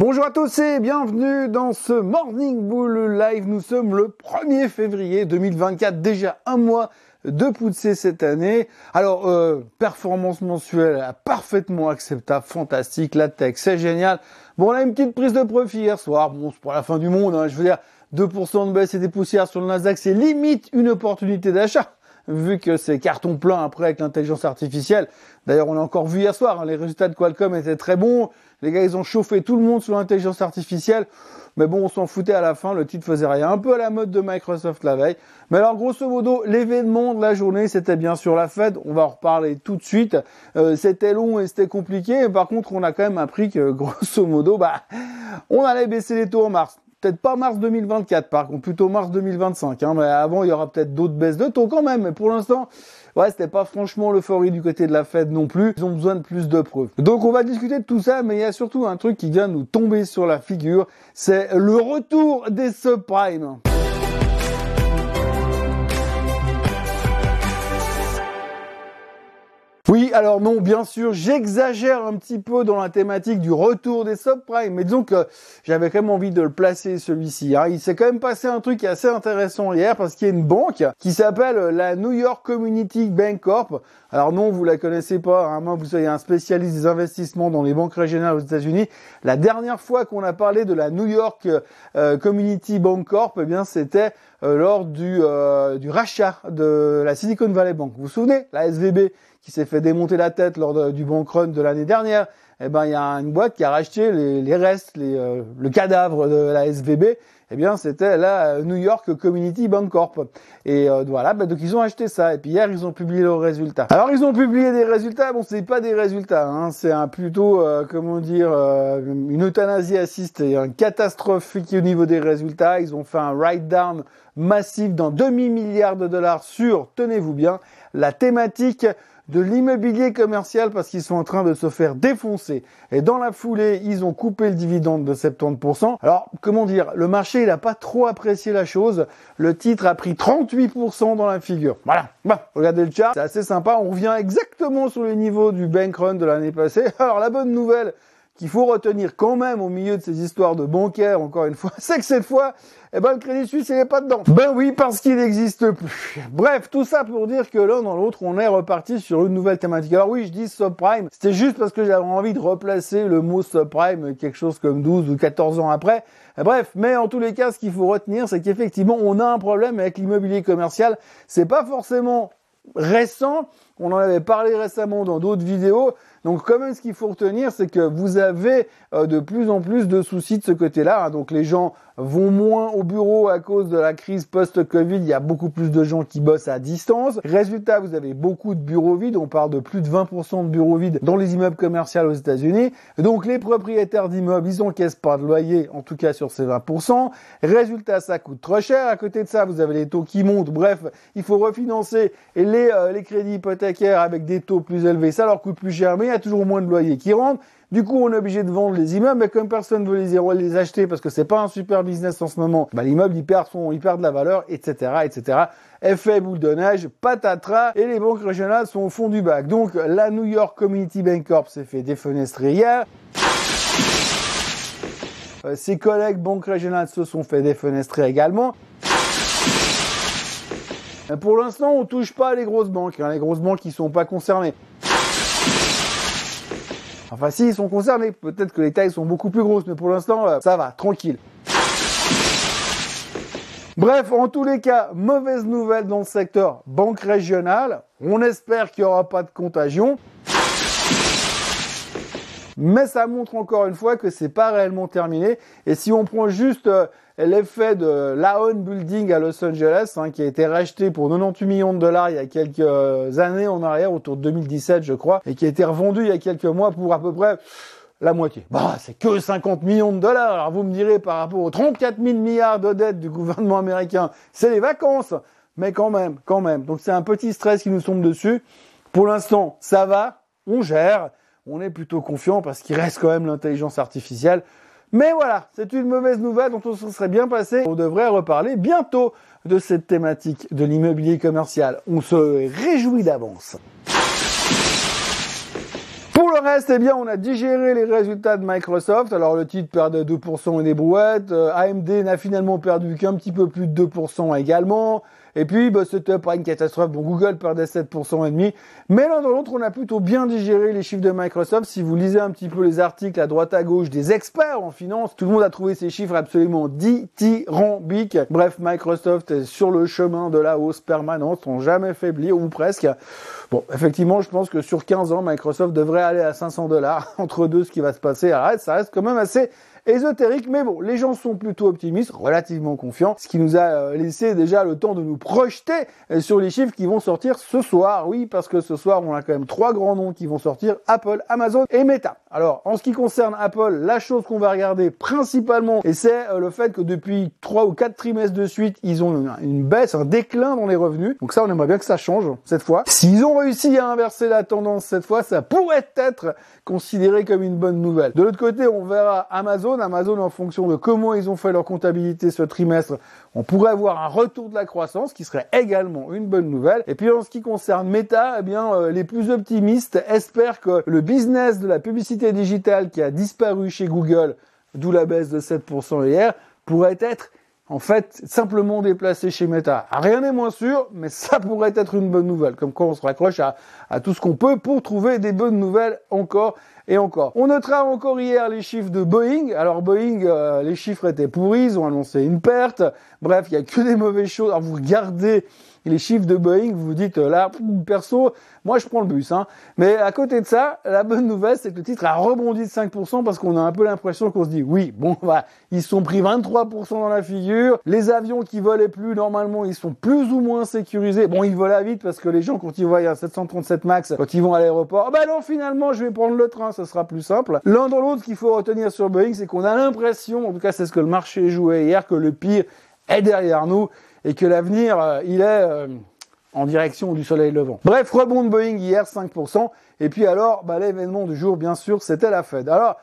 Bonjour à tous et bienvenue dans ce Morning Bull Live. Nous sommes le 1er février 2024, déjà un mois de pousser cette année. Alors, euh, performance mensuelle parfaitement acceptable, fantastique, la tech, c'est génial. Bon, on a une petite prise de profit hier soir. Bon, c'est pour la fin du monde, hein. je veux dire, 2% de baisse et des poussières sur le Nasdaq, c'est limite une opportunité d'achat vu que c'est carton plein après avec l'intelligence artificielle. D'ailleurs, on l'a encore vu hier soir, hein, les résultats de Qualcomm étaient très bons. Les gars, ils ont chauffé tout le monde sur l'intelligence artificielle. Mais bon, on s'en foutait à la fin, le titre faisait rien. Un peu à la mode de Microsoft la veille. Mais alors, grosso modo, l'événement de la journée, c'était bien sûr la Fed. On va en reparler tout de suite. Euh, c'était long et c'était compliqué. Par contre, on a quand même appris que, grosso modo, bah, on allait baisser les taux en mars. Peut-être pas mars 2024, par contre, plutôt mars 2025. Hein, mais avant, il y aura peut-être d'autres baisses de taux quand même. Mais pour l'instant, ouais, c'était pas franchement l'euphorie du côté de la Fed non plus. Ils ont besoin de plus de preuves. Donc, on va discuter de tout ça, mais il y a surtout un truc qui vient nous tomber sur la figure. C'est le retour des subprimes. Oui, alors non, bien sûr, j'exagère un petit peu dans la thématique du retour des subprimes, mais disons que j'avais quand même envie de le placer celui-ci. Hein. Il s'est quand même passé un truc assez intéressant hier parce qu'il y a une banque qui s'appelle la New York Community Bank Corp. Alors non, vous la connaissez pas, hein. moi vous soyez un spécialiste des investissements dans les banques régionales aux États-Unis. La dernière fois qu'on a parlé de la New York euh, Community Bank Corp, eh bien c'était lors du, euh, du rachat de la Silicon Valley Bank. Vous vous souvenez, la SVB qui s'est fait démonter la tête lors du bank run de l'année dernière, eh ben il y a une boîte qui a racheté les, les restes, les, euh, le cadavre de la SVB. Eh bien, c'était la New York Community Bank Corp. Et euh, voilà, ben, donc ils ont acheté ça. Et puis hier, ils ont publié leurs résultats. Alors, ils ont publié des résultats. Bon, c'est pas des résultats. Hein, c'est un plutôt, euh, comment dire, une euthanasie assistée, un catastrophique au niveau des résultats. Ils ont fait un write-down massif dans demi milliards de dollars sur, tenez-vous bien, la thématique de l'immobilier commercial parce qu'ils sont en train de se faire défoncer. Et dans la foulée, ils ont coupé le dividende de 70%. Alors, comment dire, le marché, il n'a pas trop apprécié la chose. Le titre a pris 38% dans la figure. Voilà. Regardez le chart. C'est assez sympa. On revient exactement sur le niveau du bank run de l'année passée. Alors, la bonne nouvelle, qu'il faut retenir quand même au milieu de ces histoires de bancaires, encore une fois, c'est que cette fois, eh ben, le Crédit Suisse, il n'est pas dedans. Ben oui, parce qu'il n'existe plus. Bref, tout ça pour dire que l'un dans l'autre, on est reparti sur une nouvelle thématique. Alors oui, je dis subprime. C'était juste parce que j'avais envie de replacer le mot subprime quelque chose comme 12 ou 14 ans après. Bref, mais en tous les cas, ce qu'il faut retenir, c'est qu'effectivement, on a un problème avec l'immobilier commercial. C'est pas forcément récent. On en avait parlé récemment dans d'autres vidéos. Donc quand même ce qu'il faut retenir, c'est que vous avez euh, de plus en plus de soucis de ce côté-là. Hein. Donc les gens vont moins au bureau à cause de la crise post-Covid. Il y a beaucoup plus de gens qui bossent à distance. Résultat, vous avez beaucoup de bureaux vides. On parle de plus de 20% de bureaux vides dans les immeubles commerciaux aux États-Unis. Donc les propriétaires d'immeubles, ils encaissent pas de loyer, en tout cas sur ces 20%. Résultat, ça coûte trop cher. À côté de ça, vous avez les taux qui montent. Bref, il faut refinancer les, euh, les crédits hypothécaires avec des taux plus élevés. Ça leur coûte plus cher, mais il y a toujours moins de loyers qui rentrent. Du coup, on est obligé de vendre les immeubles, mais comme personne veut les, acheter parce que c'est pas un super business en ce moment, bah, l'immeuble, il perd de la valeur, etc., etc. Effet boule de neige, patatras, et les banques régionales sont au fond du bac. Donc, la New York Community Bank Corp s'est fait défenestrer hier. Euh, ses collègues banques régionales se sont fait défenestrer également. Pour l'instant, on touche pas les grosses banques. Hein. Les grosses banques qui sont pas concernées. Enfin, si, ils sont concernés. Peut-être que les tailles sont beaucoup plus grosses, mais pour l'instant, euh, ça va, tranquille. Bref, en tous les cas, mauvaise nouvelle dans le secteur banque régionale. On espère qu'il n'y aura pas de contagion. Mais ça montre encore une fois que c'est pas réellement terminé. Et si on prend juste euh, l'effet de l'Aon Building à Los Angeles, hein, qui a été racheté pour 98 millions de dollars il y a quelques années en arrière, autour de 2017 je crois, et qui a été revendu il y a quelques mois pour à peu près la moitié. Bah, c'est que 50 millions de dollars. Alors vous me direz par rapport aux 34 000 milliards de dettes du gouvernement américain, c'est les vacances. Mais quand même, quand même. Donc c'est un petit stress qui nous tombe dessus. Pour l'instant, ça va, on gère, on est plutôt confiant parce qu'il reste quand même l'intelligence artificielle. Mais voilà, c'est une mauvaise nouvelle dont on se serait bien passé. On devrait reparler bientôt de cette thématique de l'immobilier commercial. On se réjouit d'avance. Pour le reste, eh bien, on a digéré les résultats de Microsoft. Alors, le titre perdait 2% et des brouettes. Euh, AMD n'a finalement perdu qu'un petit peu plus de 2% également. Et puis, bah, c'était pas une catastrophe. Bon, Google perdait 7% et demi. Mais l'un dans l'autre, on a plutôt bien digéré les chiffres de Microsoft. Si vous lisez un petit peu les articles à droite à gauche des experts en finance, tout le monde a trouvé ces chiffres absolument dithyrambiques. Bref, Microsoft est sur le chemin de la hausse permanente, sans jamais faiblir ou presque. Bon, effectivement, je pense que sur 15 ans, Microsoft devrait aller à 500 dollars. Entre deux, ce qui va se passer, arrête, ça reste quand même assez ésotérique, mais bon, les gens sont plutôt optimistes, relativement confiants, ce qui nous a euh, laissé déjà le temps de nous projeter euh, sur les chiffres qui vont sortir ce soir. Oui, parce que ce soir, on a quand même trois grands noms qui vont sortir, Apple, Amazon et Meta. Alors, en ce qui concerne Apple, la chose qu'on va regarder principalement, et c'est euh, le fait que depuis trois ou quatre trimestres de suite, ils ont une, baisse, un déclin dans les revenus. Donc ça, on aimerait bien que ça change cette fois. S'ils ont réussi à inverser la tendance cette fois, ça pourrait être considéré comme une bonne nouvelle. De l'autre côté, on verra Amazon Amazon. en fonction de comment ils ont fait leur comptabilité ce trimestre, on pourrait avoir un retour de la croissance qui serait également une bonne nouvelle. Et puis en ce qui concerne Meta, eh bien euh, les plus optimistes espèrent que le business de la publicité digitale qui a disparu chez Google, d'où la baisse de 7% hier, pourrait être en fait, simplement déplacé chez Meta. Rien n'est moins sûr, mais ça pourrait être une bonne nouvelle. Comme quoi on se raccroche à, à tout ce qu'on peut pour trouver des bonnes nouvelles encore et encore. On notera encore hier les chiffres de Boeing. Alors Boeing, euh, les chiffres étaient pourris, ils ont annoncé une perte. Bref, il y a que des mauvaises choses. Alors vous regardez les chiffres de Boeing, vous vous dites euh, là, perso, moi je prends le bus. Hein. Mais à côté de ça, la bonne nouvelle, c'est que le titre a rebondi de 5% parce qu'on a un peu l'impression qu'on se dit, oui, bon, bah, ils sont pris 23% dans la figure. Les avions qui volaient plus, normalement, ils sont plus ou moins sécurisés. Bon, ils volent vite parce que les gens, quand ils voient un 737 MAX, quand ils vont à l'aéroport, bah non, finalement, je vais prendre le train, ça sera plus simple. L'un dans l'autre, qu'il faut retenir sur Boeing, c'est qu'on a l'impression, en tout cas c'est ce que le marché jouait hier, que le pire est derrière nous et que l'avenir, euh, il est euh, en direction du soleil levant. Bref, rebond de Boeing hier, 5%. Et puis alors, bah, l'événement du jour, bien sûr, c'était la Fed. Alors,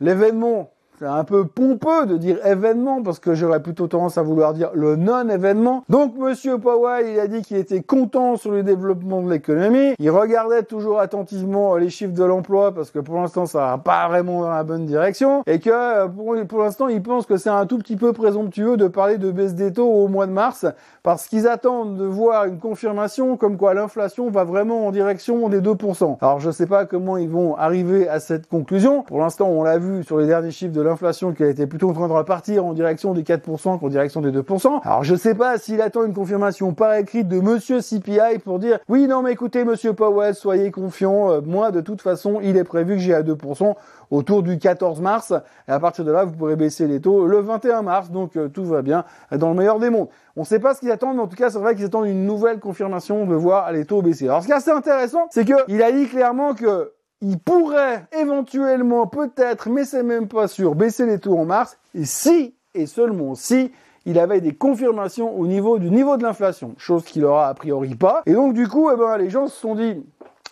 l'événement, c'est un peu pompeux de dire événement parce que j'aurais plutôt tendance à vouloir dire le non-événement. Donc Monsieur Powell, il a dit qu'il était content sur le développement de l'économie. Il regardait toujours attentivement les chiffres de l'emploi parce que pour l'instant ça va pas vraiment dans la bonne direction et que euh, pour, pour l'instant il pense que c'est un tout petit peu présomptueux de parler de baisse des taux au mois de mars parce qu'ils attendent de voir une confirmation comme quoi l'inflation va vraiment en direction des 2%. Alors je sais pas comment ils vont arriver à cette conclusion. Pour l'instant on l'a vu sur les derniers chiffres de l'inflation qui a été plutôt en train de repartir en direction des 4% qu'en direction des 2%. Alors je sais pas s'il attend une confirmation par écrit de monsieur CPI pour dire oui non mais écoutez monsieur Powell soyez confiant euh, moi de toute façon il est prévu que j'ai à 2% autour du 14 mars et à partir de là vous pourrez baisser les taux le 21 mars donc euh, tout va bien dans le meilleur des mondes. On ne sait pas ce qu'ils attendent mais en tout cas c'est vrai qu'ils attendent une nouvelle confirmation de voir les taux baisser. Alors ce qui est assez intéressant c'est que il a dit clairement que il pourrait éventuellement, peut-être, mais c'est même pas sûr, baisser les taux en mars, si, et seulement si, il avait des confirmations au niveau du niveau de l'inflation, chose qu'il aura a priori pas. Et donc du coup, eh ben, les gens se sont dit,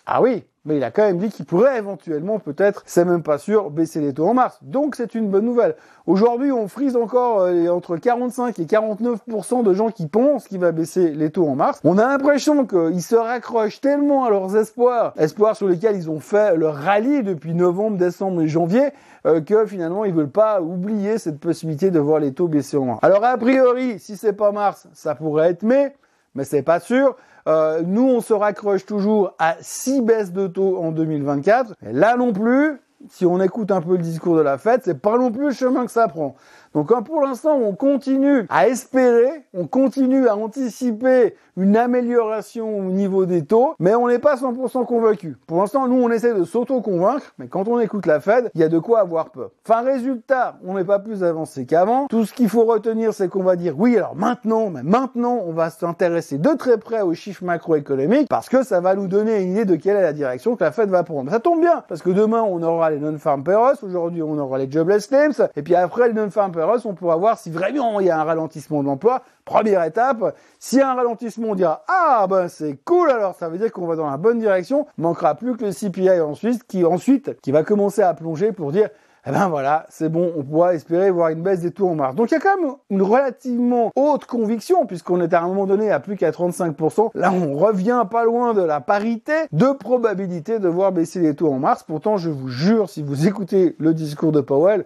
ah oui, mais il a quand même dit qu'il pourrait éventuellement, peut-être, c'est même pas sûr, baisser les taux en mars. Donc c'est une bonne nouvelle. Aujourd'hui, on frise encore euh, entre 45 et 49% de gens qui pensent qu'il va baisser les taux en mars. On a l'impression qu'ils se raccrochent tellement à leurs espoirs, espoirs sur lesquels ils ont fait leur rallye depuis novembre, décembre et janvier, euh, que finalement ils veulent pas oublier cette possibilité de voir les taux baisser en mars. Alors a priori, si c'est pas mars, ça pourrait être mai, mais c'est pas sûr. Euh, nous, on se raccroche toujours à 6 baisses de taux en 2024. Et là non plus, si on écoute un peu le discours de la fête, c'est pas non plus le chemin que ça prend. Donc pour l'instant, on continue à espérer, on continue à anticiper une amélioration au niveau des taux, mais on n'est pas 100% convaincu. Pour l'instant, nous, on essaie de s'auto-convaincre, mais quand on écoute la Fed, il y a de quoi avoir peur. Enfin, résultat, on n'est pas plus avancé qu'avant. Tout ce qu'il faut retenir, c'est qu'on va dire, oui, alors maintenant, mais maintenant, on va s'intéresser de très près aux chiffres macroéconomiques, parce que ça va nous donner une idée de quelle est la direction que la Fed va prendre. Ça tombe bien, parce que demain, on aura les non-farm payrolls, aujourd'hui, on aura les jobless claims, et puis après les non-farm payrolls, on pourra voir si vraiment il y a un ralentissement de l'emploi. Première étape, s'il y a un ralentissement, on dira ah ben c'est cool alors ça veut dire qu'on va dans la bonne direction. Manquera plus que le CPI en Suisse qui ensuite qui va commencer à plonger pour dire eh ben voilà, c'est bon, on pourra espérer voir une baisse des taux en mars. Donc il y a quand même une relativement haute conviction, puisqu'on est à un moment donné à plus qu'à 35%. Là, on revient pas loin de la parité de probabilité de voir baisser les taux en mars. Pourtant, je vous jure, si vous écoutez le discours de Powell,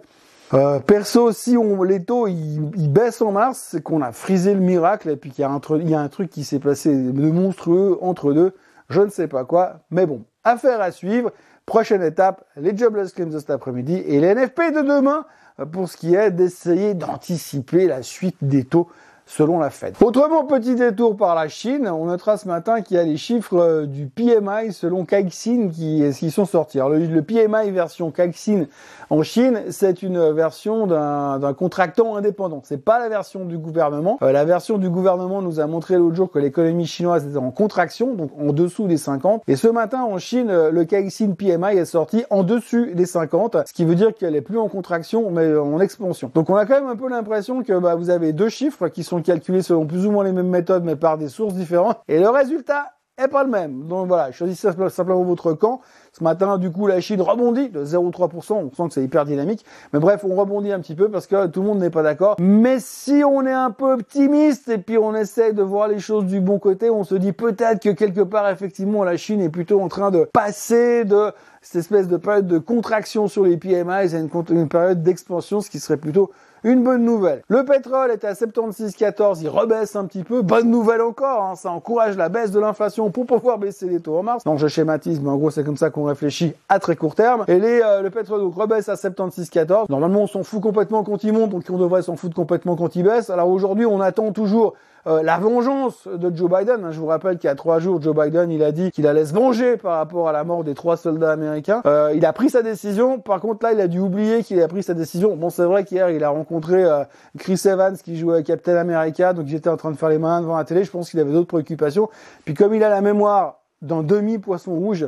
euh, perso, si on, les taux ils, baissent en mars, c'est qu'on a frisé le miracle et puis il y a un truc qui s'est passé de monstrueux entre deux. Je ne sais pas quoi, mais bon, affaire à suivre. Prochaine étape, les jobless claims de cet après-midi et les NFP de demain pour ce qui est d'essayer d'anticiper la suite des taux selon la Fed. Autrement, petit détour par la Chine, on notera ce matin qu'il y a les chiffres euh, du PMI selon Caixin qui, qui sont sortis. Alors, le, PMI version Caixin en Chine, c'est une version d'un contractant indépendant. C'est pas la version du gouvernement. Euh, la version du gouvernement nous a montré l'autre jour que l'économie chinoise était en contraction, donc en dessous des 50. Et ce matin, en Chine, euh, le Caixin PMI est sorti en dessus des 50, ce qui veut dire qu'elle est plus en contraction, mais en expansion. Donc, on a quand même un peu l'impression que bah, vous avez deux chiffres qui sont calculés selon plus ou moins les mêmes méthodes, mais par des sources différentes. Et le résultat est pas le même. Donc voilà, choisissez simplement votre camp. Ce matin, du coup, la Chine rebondit de 0,3%. On sent que c'est hyper dynamique. Mais bref, on rebondit un petit peu parce que tout le monde n'est pas d'accord. Mais si on est un peu optimiste et puis on essaie de voir les choses du bon côté, on se dit peut-être que quelque part, effectivement, la Chine est plutôt en train de passer de cette espèce de période de contraction sur les PMI à une période d'expansion, ce qui serait plutôt une bonne nouvelle. Le pétrole est à 76,14, il rebaisse un petit peu. Bonne nouvelle encore, hein, ça encourage la baisse de l'inflation pour pouvoir baisser les taux en mars. Donc je schématise, mais en gros c'est comme ça qu'on réfléchit à très court terme. Et les, euh, le pétrole donc rebaisse à 76,14. Normalement on s'en fout complètement quand il monte, donc on devrait s'en foutre complètement quand il baisse. Alors aujourd'hui on attend toujours euh, la vengeance de Joe Biden. Hein, je vous rappelle qu'il y a trois jours, Joe Biden, il a dit qu'il allait se venger par rapport à la mort des trois soldats américains. Euh, il a pris sa décision. Par contre, là, il a dû oublier qu'il a pris sa décision. Bon, c'est vrai qu'hier, il a rencontré euh, Chris Evans qui jouait Captain America, donc j'étais en train de faire les mains devant la télé. Je pense qu'il avait d'autres préoccupations. Puis comme il a la mémoire d'un demi-poisson rouge,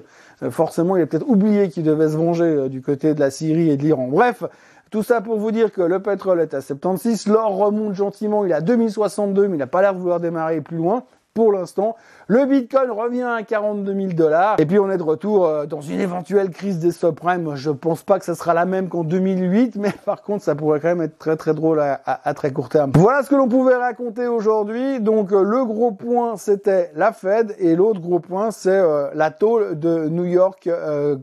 forcément, il a peut-être oublié qu'il devait se venger du côté de la Syrie et de l'Iran. Bref, tout ça pour vous dire que le pétrole est à 76, l'or remonte gentiment, il est à 2062, mais il n'a pas l'air de vouloir démarrer plus loin pour l'instant. Le Bitcoin revient à 42 000 dollars. Et puis on est de retour euh, dans une éventuelle crise des subprimes. Je pense pas que ça sera la même qu'en 2008, mais par contre ça pourrait quand même être très très drôle à, très court terme. Voilà ce que l'on pouvait raconter aujourd'hui. Donc euh, le gros point c'était la Fed et l'autre gros point c'est euh, la tôle de New York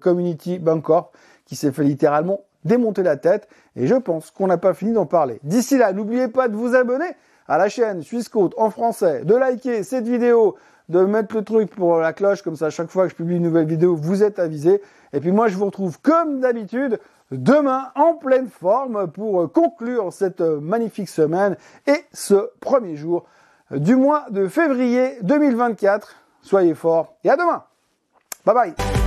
Community Bank Corp qui s'est fait littéralement démonter la tête et je pense qu'on n'a pas fini d'en parler. D'ici là, n'oubliez pas de vous abonner à la chaîne Suisse Côte en français, de liker cette vidéo, de mettre le truc pour la cloche, comme ça à chaque fois que je publie une nouvelle vidéo, vous êtes avisé. Et puis moi, je vous retrouve comme d'habitude demain en pleine forme pour conclure cette magnifique semaine et ce premier jour du mois de février 2024. Soyez forts et à demain. Bye bye.